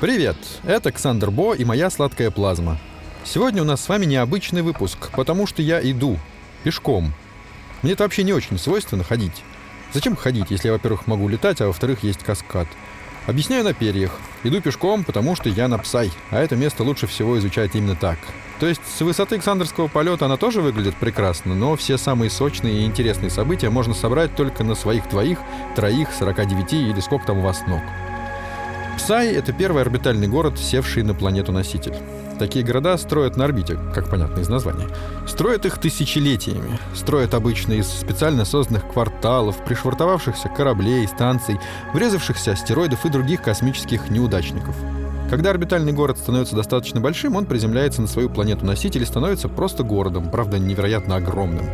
Привет, это Ксандр Бо и моя сладкая плазма. Сегодня у нас с вами необычный выпуск, потому что я иду. Пешком. Мне это вообще не очень свойственно ходить. Зачем ходить, если я, во-первых, могу летать, а во-вторых, есть каскад? Объясняю на перьях. Иду пешком, потому что я на Псай, а это место лучше всего изучать именно так. То есть с высоты Александрского полета она тоже выглядит прекрасно, но все самые сочные и интересные события можно собрать только на своих двоих, троих, 49 или сколько там у вас ног. Псай — это первый орбитальный город, севший на планету-носитель. Такие города строят на орбите, как понятно из названия. Строят их тысячелетиями. Строят обычно из специально созданных кварталов, пришвартовавшихся кораблей, станций, врезавшихся астероидов и других космических неудачников. Когда орбитальный город становится достаточно большим, он приземляется на свою планету-носитель и становится просто городом, правда, невероятно огромным.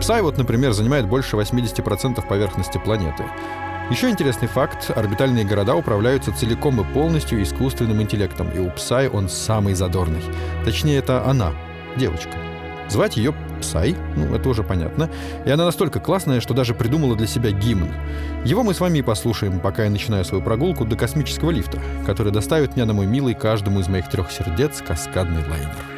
Псай вот, например, занимает больше 80% поверхности планеты. Еще интересный факт. Орбитальные города управляются целиком и полностью искусственным интеллектом, и у Псай он самый задорный. Точнее, это она, девочка. Звать ее Псай, ну, это уже понятно. И она настолько классная, что даже придумала для себя гимн. Его мы с вами и послушаем, пока я начинаю свою прогулку до космического лифта, который доставит меня на мой милый каждому из моих трех сердец каскадный лайнер.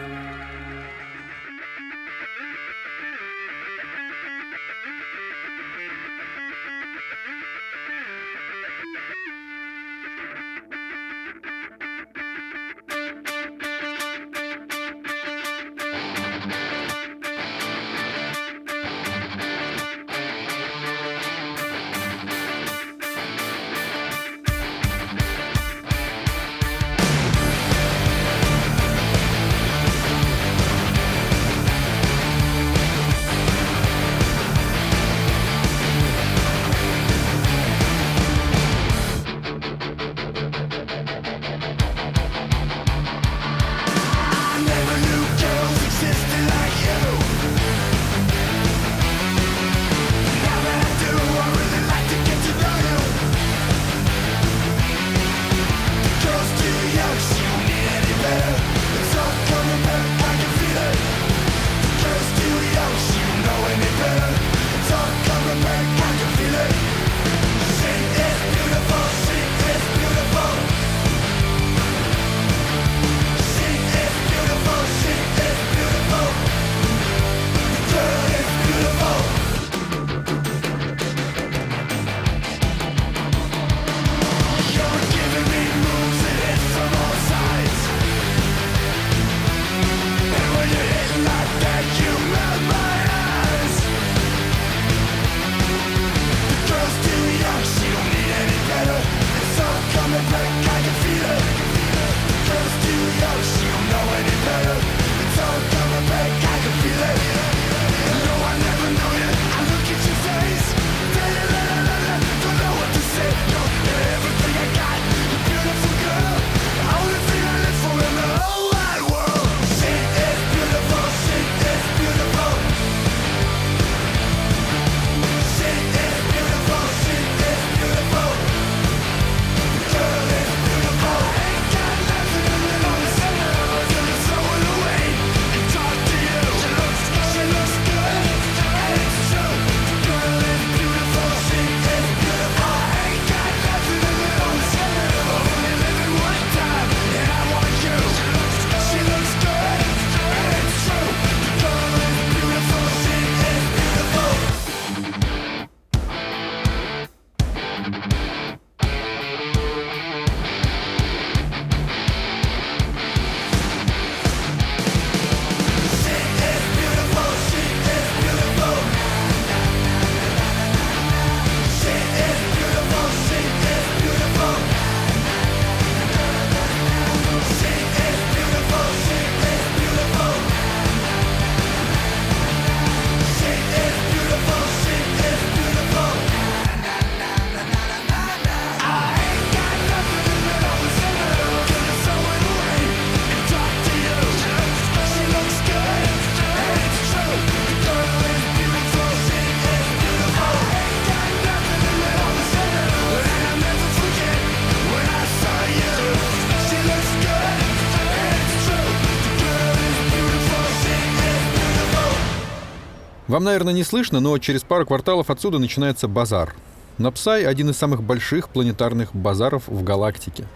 Вам, наверное, не слышно, но через пару кварталов отсюда начинается базар. На Псай один из самых больших планетарных базаров в галактике.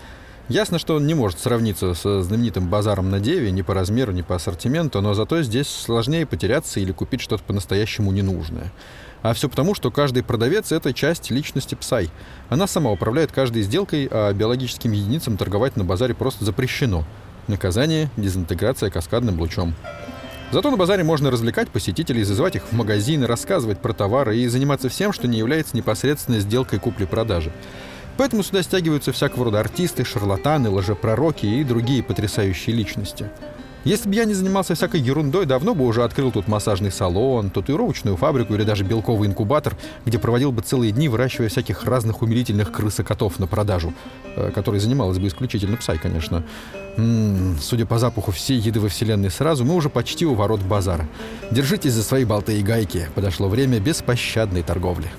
Ясно, что он не может сравниться со знаменитым базаром на Деве ни по размеру, ни по ассортименту, но зато здесь сложнее потеряться или купить что-то по-настоящему ненужное. А все потому, что каждый продавец — это часть личности Псай. Она сама управляет каждой сделкой, а биологическим единицам торговать на базаре просто запрещено. Наказание — дезинтеграция каскадным лучом. Зато на базаре можно развлекать посетителей, зазывать их в магазины, рассказывать про товары и заниматься всем, что не является непосредственной сделкой купли-продажи. Поэтому сюда стягиваются всякого рода артисты, шарлатаны, лжепророки и другие потрясающие личности. Если бы я не занимался всякой ерундой, давно бы уже открыл тут массажный салон, татуировочную фабрику или даже белковый инкубатор, где проводил бы целые дни, выращивая всяких разных умилительных крысокотов на продажу, э, которой занималась бы исключительно псай, конечно. М-м, судя по запаху всей еды во вселенной сразу, мы уже почти у ворот базара. Держитесь за свои болты и гайки. Подошло время беспощадной торговли.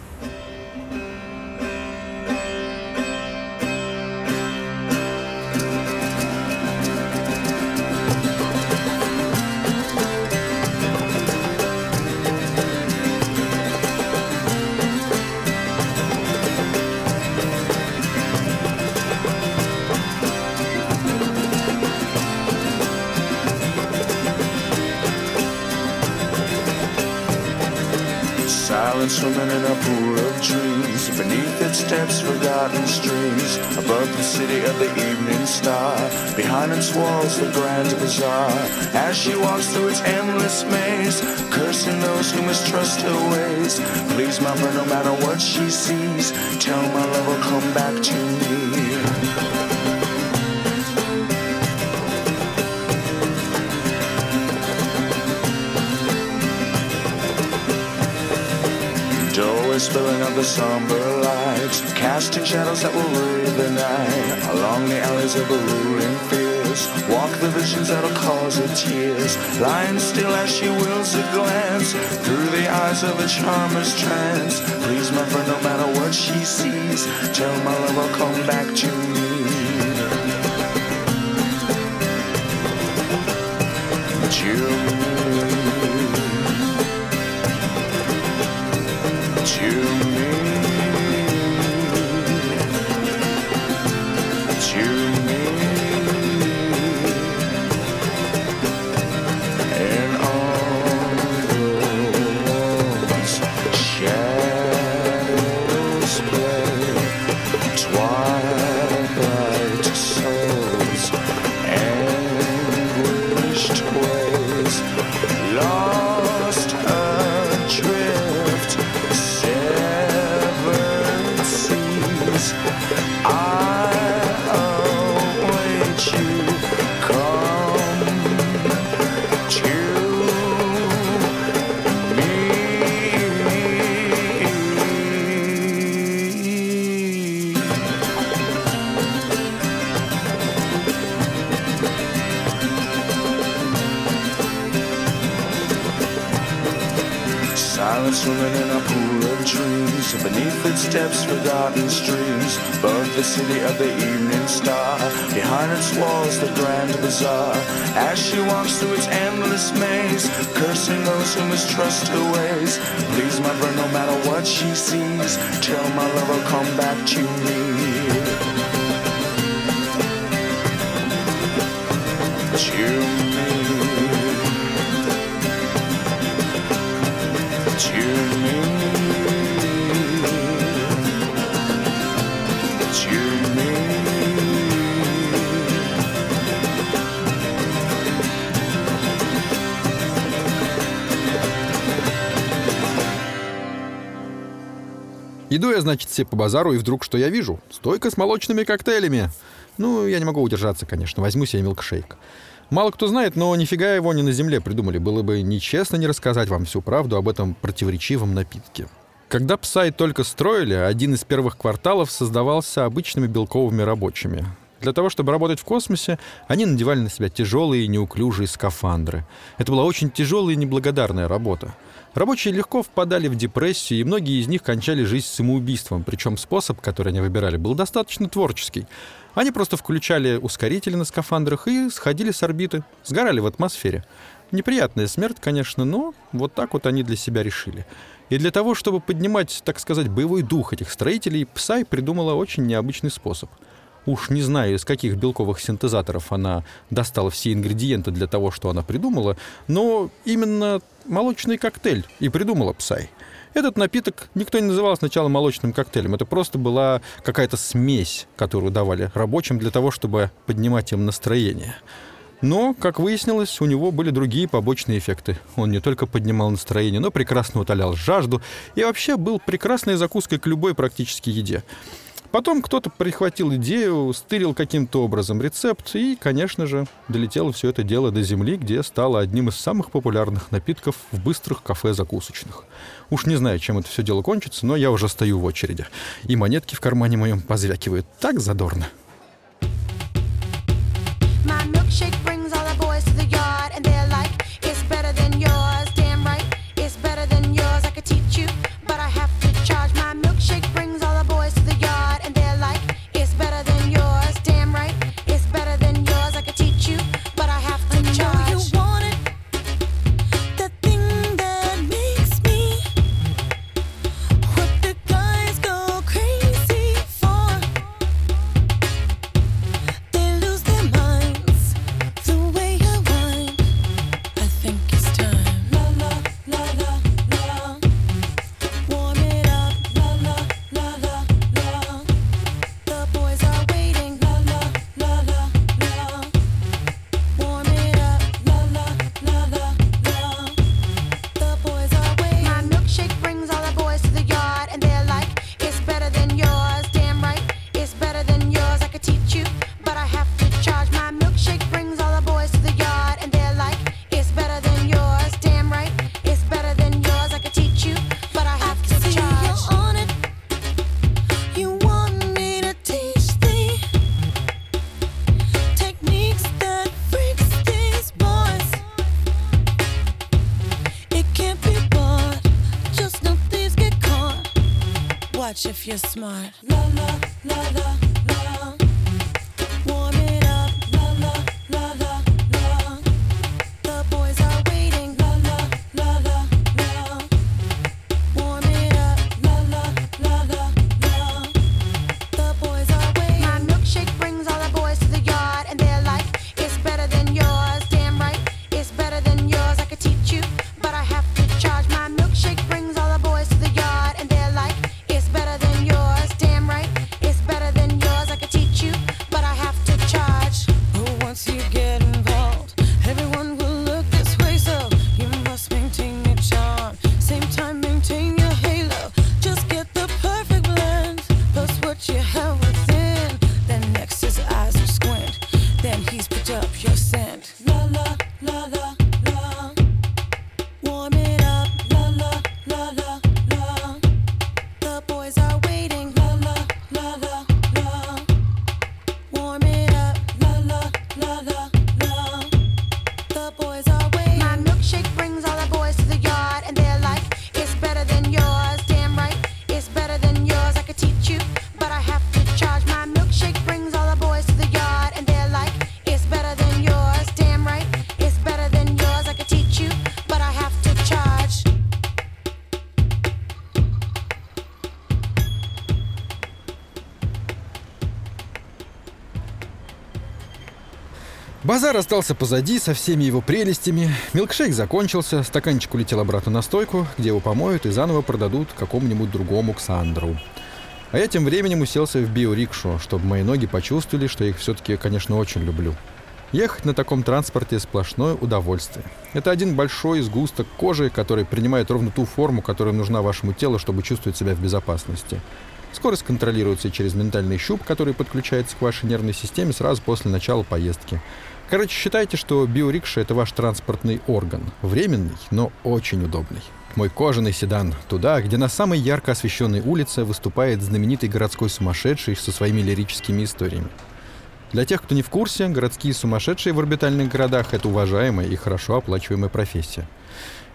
No matter what she sees tell my love will come back to me Doorway spilling up the somber lights, casting shadows that will lead the night. Along the alleys of the ruling walk the visions that'll cause her tears. Lying still as she wills a glance through the eyes of a charmer's trance. Please, my friend, no matter what she sees, tell my love I'll come back to me. To me. Silent swimming in a pool of dreams Beneath its depths forgotten streams the city of the evening star. Behind its walls the grand bazaar. As she walks through its endless maze Cursing those who mistrust her ways. Please my friend no matter what she sees Tell my love I'll come back to me. To me to Иду я, значит, все по базару, и вдруг что я вижу? Стойка с молочными коктейлями. Ну, я не могу удержаться, конечно. Возьму себе милкшейк. Мало кто знает, но нифига его не на земле придумали. Было бы нечестно не рассказать вам всю правду об этом противоречивом напитке. Когда Псай только строили, один из первых кварталов создавался обычными белковыми рабочими. Для того, чтобы работать в космосе, они надевали на себя тяжелые и неуклюжие скафандры. Это была очень тяжелая и неблагодарная работа. Рабочие легко впадали в депрессию, и многие из них кончали жизнь самоубийством, причем способ, который они выбирали, был достаточно творческий. Они просто включали ускорители на скафандрах и сходили с орбиты, сгорали в атмосфере. Неприятная смерть, конечно, но вот так вот они для себя решили. И для того, чтобы поднимать, так сказать, боевой дух этих строителей, Псай придумала очень необычный способ. Уж не знаю, из каких белковых синтезаторов она достала все ингредиенты для того, что она придумала, но именно молочный коктейль и придумала Псай. Этот напиток никто не называл сначала молочным коктейлем. Это просто была какая-то смесь, которую давали рабочим для того, чтобы поднимать им настроение. Но, как выяснилось, у него были другие побочные эффекты. Он не только поднимал настроение, но прекрасно утолял жажду и вообще был прекрасной закуской к любой практически еде. Потом кто-то прихватил идею, стырил каким-то образом рецепт, и, конечно же, долетело все это дело до земли, где стало одним из самых популярных напитков в быстрых кафе-закусочных. Уж не знаю, чем это все дело кончится, но я уже стою в очереди. И монетки в кармане моем позвякивают так задорно. Smart. Базар остался позади со всеми его прелестями. Милкшейк закончился, стаканчик улетел обратно на стойку, где его помоют и заново продадут какому-нибудь другому Ксандру. А я тем временем уселся в биорикшу, чтобы мои ноги почувствовали, что я их все-таки, конечно, очень люблю. Ехать на таком транспорте сплошное удовольствие. Это один большой сгусток кожи, который принимает ровно ту форму, которая нужна вашему телу, чтобы чувствовать себя в безопасности. Скорость контролируется через ментальный щуп, который подключается к вашей нервной системе сразу после начала поездки. Короче, считайте, что биорикша — это ваш транспортный орган. Временный, но очень удобный. Мой кожаный седан. Туда, где на самой ярко освещенной улице выступает знаменитый городской сумасшедший со своими лирическими историями. Для тех, кто не в курсе, городские сумасшедшие в орбитальных городах — это уважаемая и хорошо оплачиваемая профессия.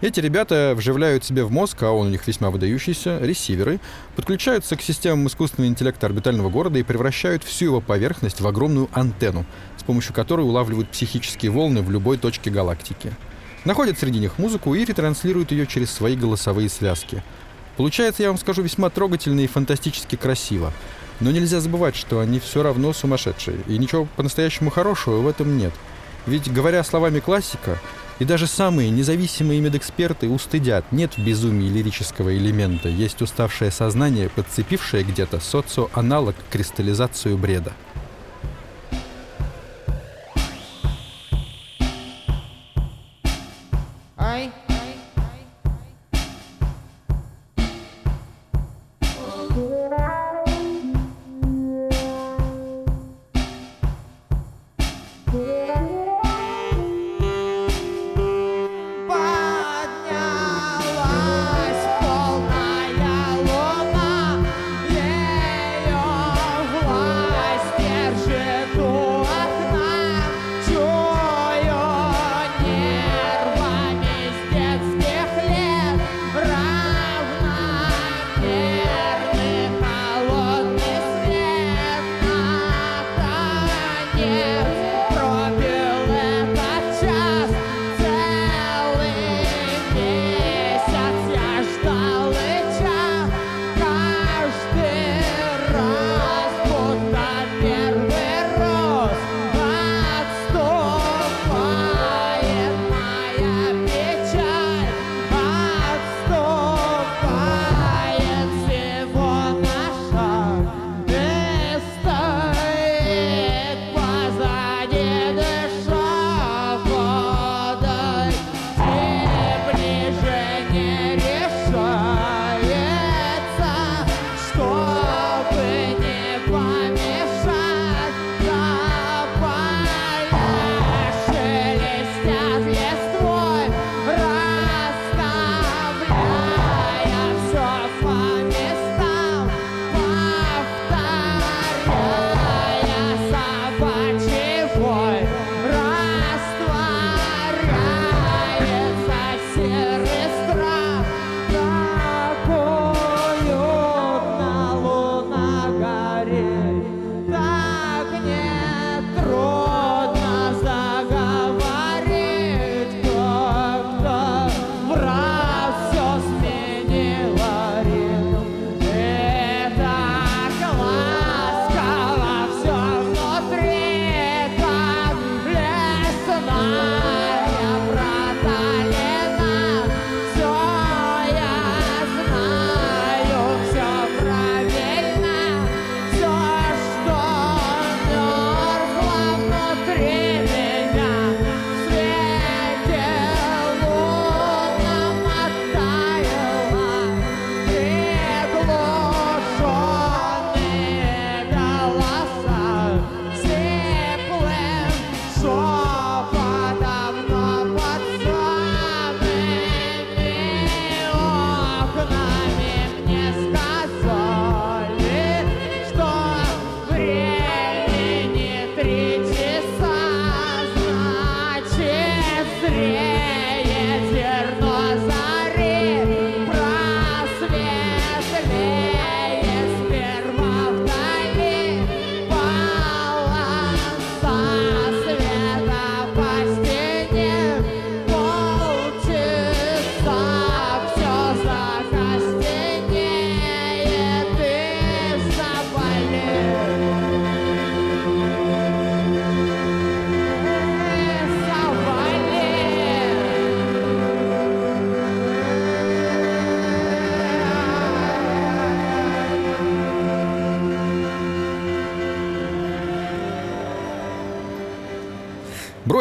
Эти ребята вживляют себе в мозг, а он у них весьма выдающийся, ресиверы, подключаются к системам искусственного интеллекта орбитального города и превращают всю его поверхность в огромную антенну, с помощью которой улавливают психические волны в любой точке галактики. Находят среди них музыку и ретранслируют ее через свои голосовые связки. Получается, я вам скажу, весьма трогательно и фантастически красиво. Но нельзя забывать, что они все равно сумасшедшие, и ничего по-настоящему хорошего в этом нет. Ведь, говоря словами классика, и даже самые независимые медэксперты устыдят, нет в безумии лирического элемента, есть уставшее сознание, подцепившее где-то социоаналог кристаллизацию бреда.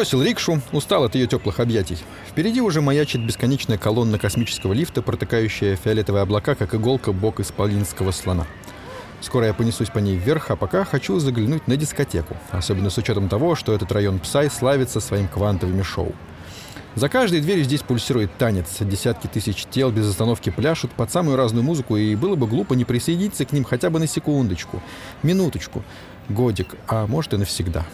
Бросил рикшу, устал от ее теплых объятий. Впереди уже маячит бесконечная колонна космического лифта, протыкающая фиолетовые облака, как иголка бок исполинского слона. Скоро я понесусь по ней вверх, а пока хочу заглянуть на дискотеку. Особенно с учетом того, что этот район Псай славится своим квантовыми шоу. За каждой дверью здесь пульсирует танец. Десятки тысяч тел без остановки пляшут под самую разную музыку, и было бы глупо не присоединиться к ним хотя бы на секундочку, минуточку, годик, а может и навсегда.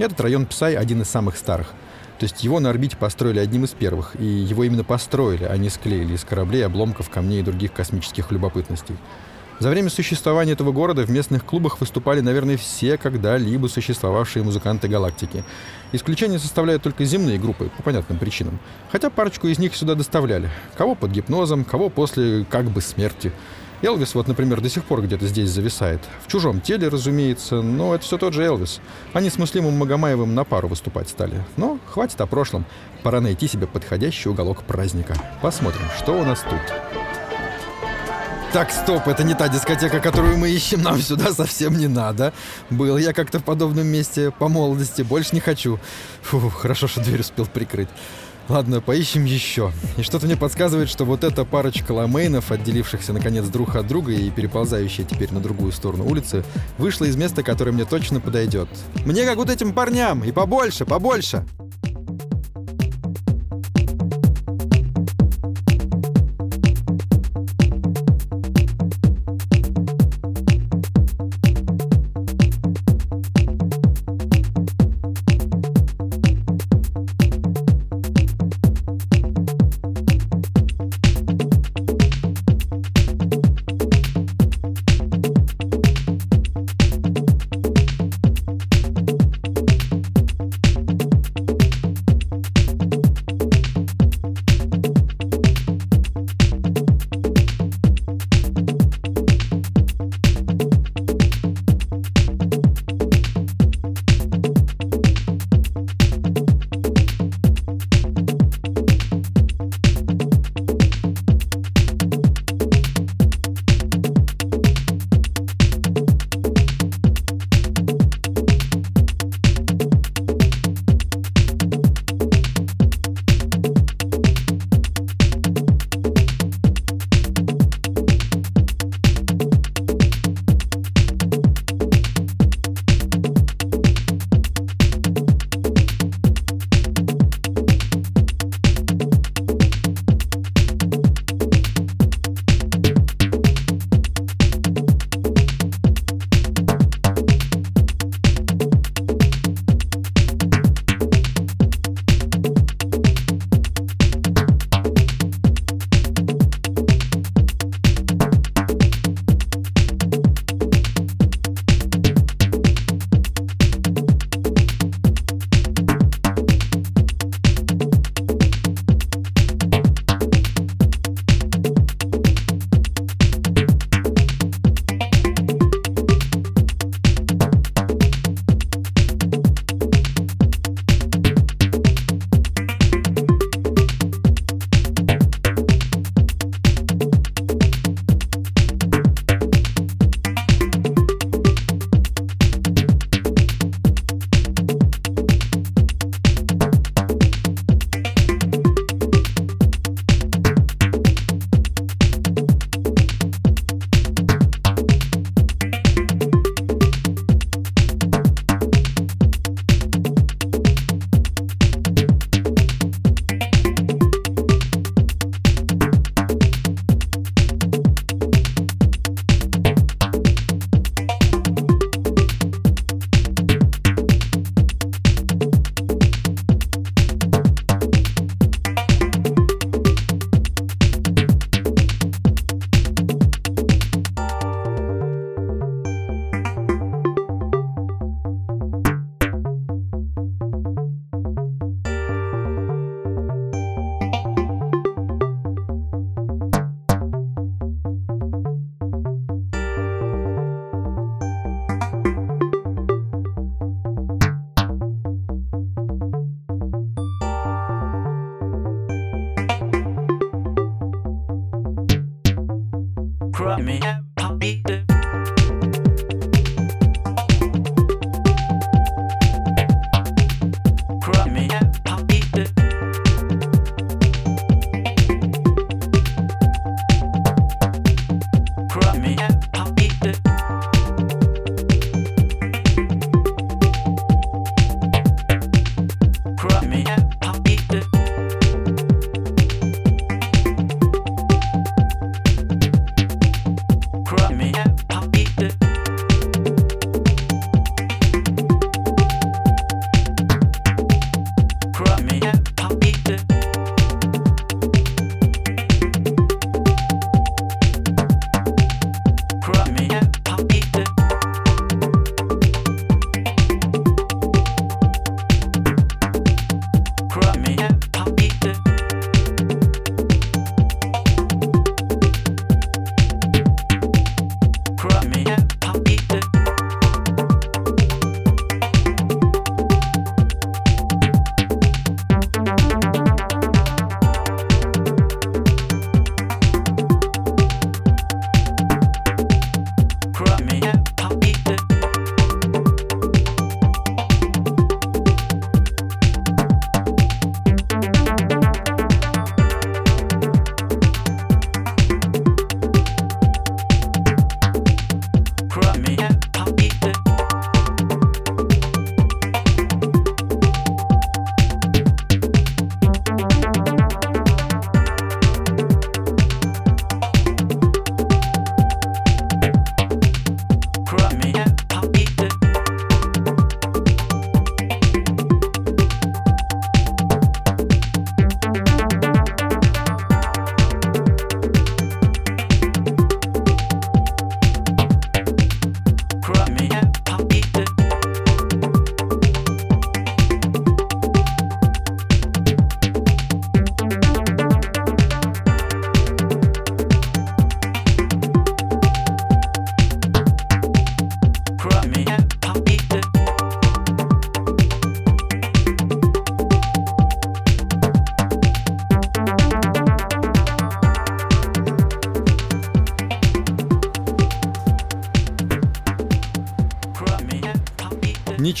Этот район Псай один из самых старых. То есть его на орбите построили одним из первых, и его именно построили, а не склеили из кораблей, обломков, камней и других космических любопытностей. За время существования этого города в местных клубах выступали, наверное, все когда-либо существовавшие музыканты галактики. Исключение составляют только земные группы, по понятным причинам. Хотя парочку из них сюда доставляли. Кого под гипнозом, кого после как бы смерти. Элвис вот, например, до сих пор где-то здесь зависает. В чужом теле, разумеется, но это все тот же Элвис. Они с Муслимом Магомаевым на пару выступать стали. Но хватит о прошлом. Пора найти себе подходящий уголок праздника. Посмотрим, что у нас тут. Так, стоп, это не та дискотека, которую мы ищем, нам сюда совсем не надо. Был я как-то в подобном месте по молодости, больше не хочу. Фу, хорошо, что дверь успел прикрыть. Ладно, поищем еще. И что-то мне подсказывает, что вот эта парочка ламейнов, отделившихся наконец друг от друга и переползающая теперь на другую сторону улицы, вышла из места, которое мне точно подойдет. Мне как вот этим парням, и побольше, побольше.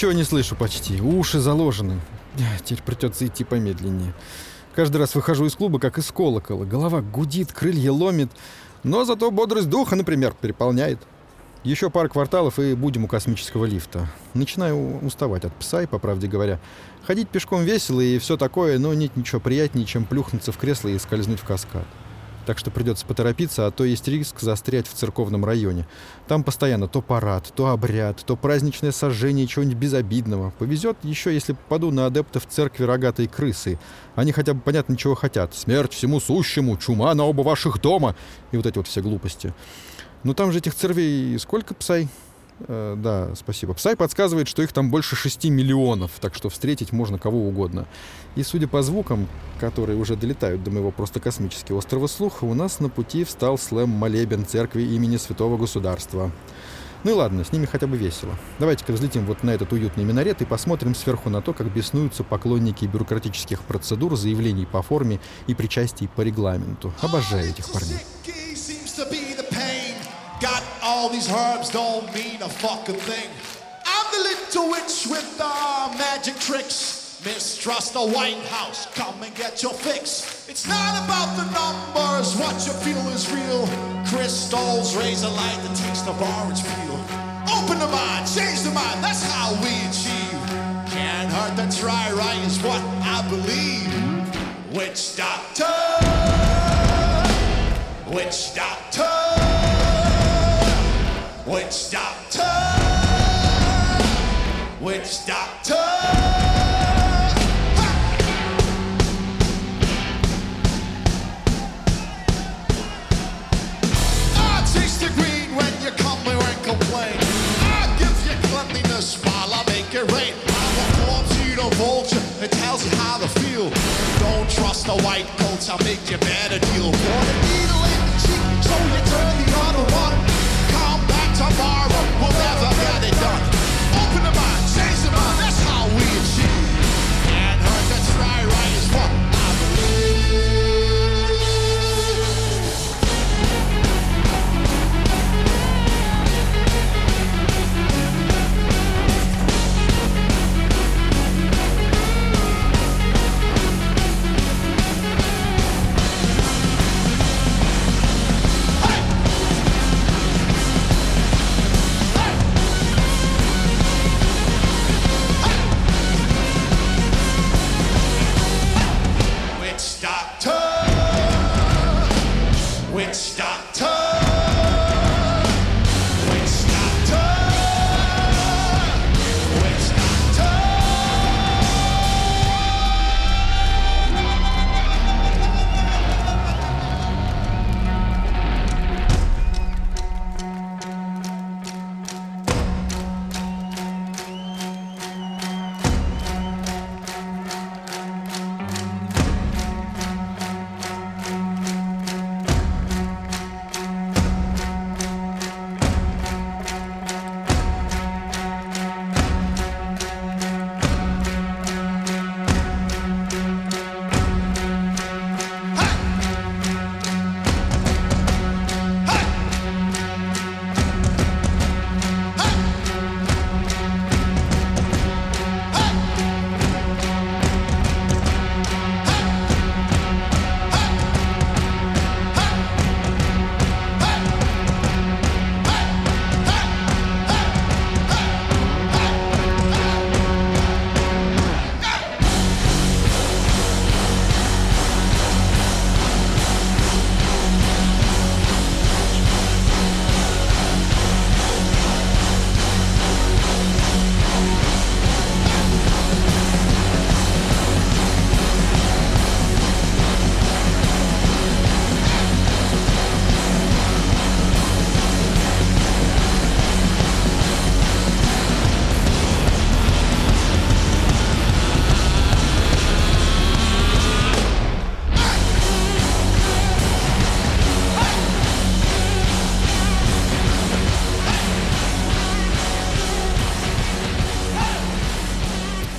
Ничего не слышу почти, уши заложены. Теперь придется идти помедленнее. Каждый раз выхожу из клуба, как из колокола. Голова гудит, крылья ломит. Но зато бодрость духа, например, переполняет. Еще пара кварталов и будем у космического лифта. Начинаю уставать от пса, и, по правде говоря. Ходить пешком весело и все такое, но нет ничего приятнее, чем плюхнуться в кресло и скользнуть в каскад. Так что придется поторопиться, а то есть риск застрять в церковном районе. Там постоянно то парад, то обряд, то праздничное сожжение чего-нибудь безобидного. Повезет еще, если попаду на адептов церкви рогатой крысы. Они хотя бы понятно чего хотят. Смерть всему сущему, чума на оба ваших дома. И вот эти вот все глупости. Ну там же этих церквей сколько, Псай? Э, да, спасибо. Псай подсказывает, что их там больше 6 миллионов, так что встретить можно кого угодно. И судя по звукам, которые уже долетают до моего просто космического острова слуха, у нас на пути встал слэм-молебен церкви имени Святого Государства. Ну и ладно, с ними хотя бы весело. Давайте-ка взлетим вот на этот уютный минарет и посмотрим сверху на то, как беснуются поклонники бюрократических процедур, заявлений по форме и причастий по регламенту. Обожаю этих парней. I'm the little witch with the magic tricks. Mistrust the White House, come and get your fix. It's not about the numbers, what you feel is real. Crystals raise a light that takes the orange peel. Open the mind, change the mind, that's how we achieve. Can't hurt to try, right, is what I believe. Witch doctor, witch doctor, witch doctor, witch doctor. Complain. I give you cleanliness while I make it rain. I'm a corpse, the vulture. It tells you how to feel. Don't trust the white coats, I'll make you better deal. The needle in the cheek, so you turn the other one. Come back tomorrow,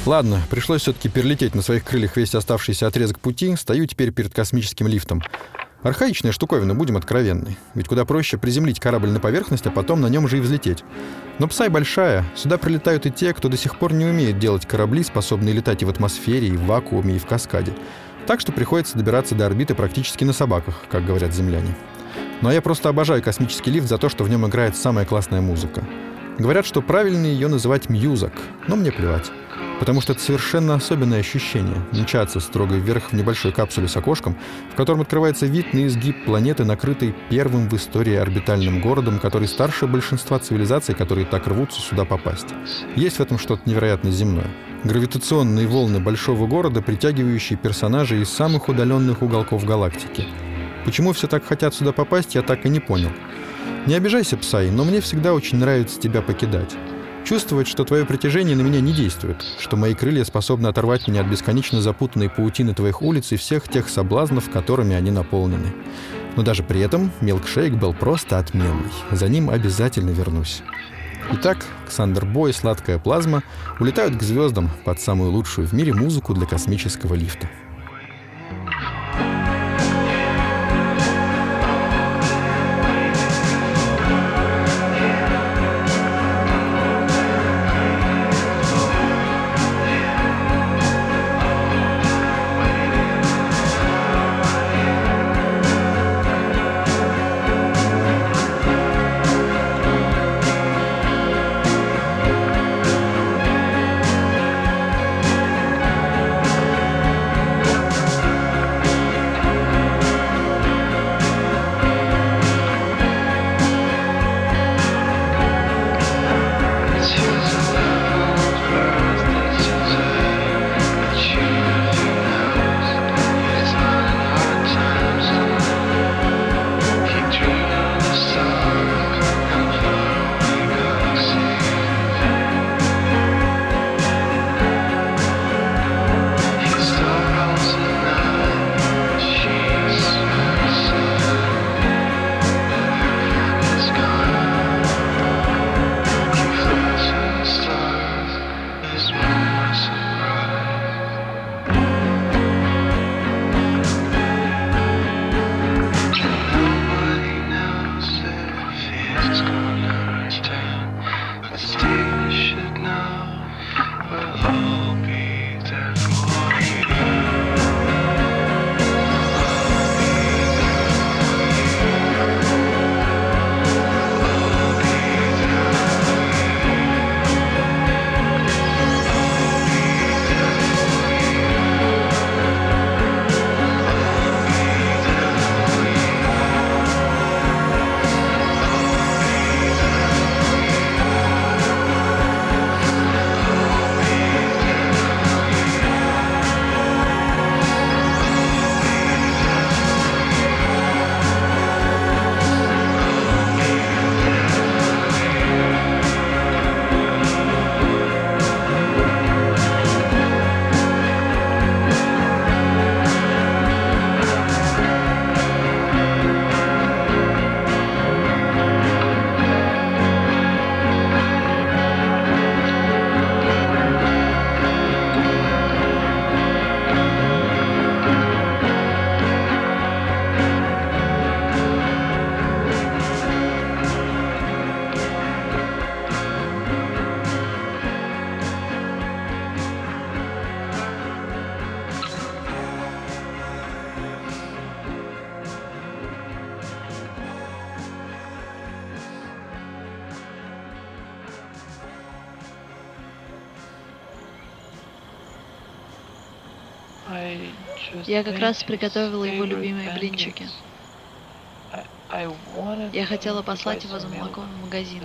Ладно, пришлось все-таки перелететь на своих крыльях весь оставшийся отрезок пути. Стою теперь перед космическим лифтом. Архаичная штуковина, будем откровенны. Ведь куда проще приземлить корабль на поверхность, а потом на нем же и взлететь. Но Псай большая, сюда прилетают и те, кто до сих пор не умеет делать корабли, способные летать и в атмосфере, и в вакууме, и в каскаде. Так что приходится добираться до орбиты практически на собаках, как говорят земляне. Но я просто обожаю космический лифт за то, что в нем играет самая классная музыка. Говорят, что правильно ее называть мьюзок, но мне плевать. Потому что это совершенно особенное ощущение — мчаться строго вверх в небольшой капсуле с окошком, в котором открывается вид на изгиб планеты, накрытой первым в истории орбитальным городом, который старше большинства цивилизаций, которые так рвутся сюда попасть. Есть в этом что-то невероятно земное. Гравитационные волны большого города, притягивающие персонажей из самых удаленных уголков галактики. Почему все так хотят сюда попасть, я так и не понял. Не обижайся, Псай, но мне всегда очень нравится тебя покидать. Чувствовать, что твое притяжение на меня не действует, что мои крылья способны оторвать меня от бесконечно запутанной паутины твоих улиц и всех тех соблазнов, которыми они наполнены. Но даже при этом милкшейк был просто отменный. За ним обязательно вернусь. Итак, Ксандер Бо и сладкая плазма улетают к звездам под самую лучшую в мире музыку для космического лифта. Я как раз приготовила его любимые блинчики. Я хотела послать его за молоком в магазин.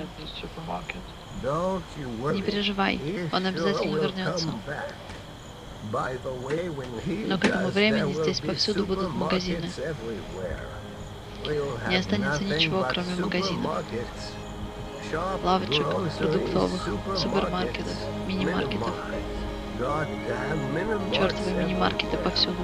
Не переживай, он обязательно вернется. Но к этому времени здесь повсюду будут магазины. Не останется ничего, кроме магазинов. Лавочек, продуктовых, супермаркетов, мини-маркетов. Чертовы мини-маркеты повсюду.